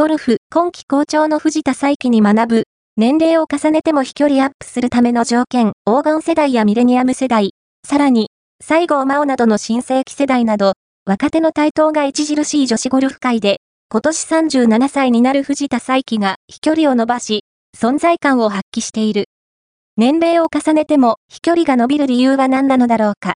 ゴルフ、今季好調の藤田再起に学ぶ、年齢を重ねても飛距離アップするための条件、黄金世代やミレニアム世代、さらに、西郷真央などの新世紀世代など、若手の台頭が著しい女子ゴルフ界で、今年37歳になる藤田再起が飛距離を伸ばし、存在感を発揮している。年齢を重ねても飛距離が伸びる理由は何なのだろうか。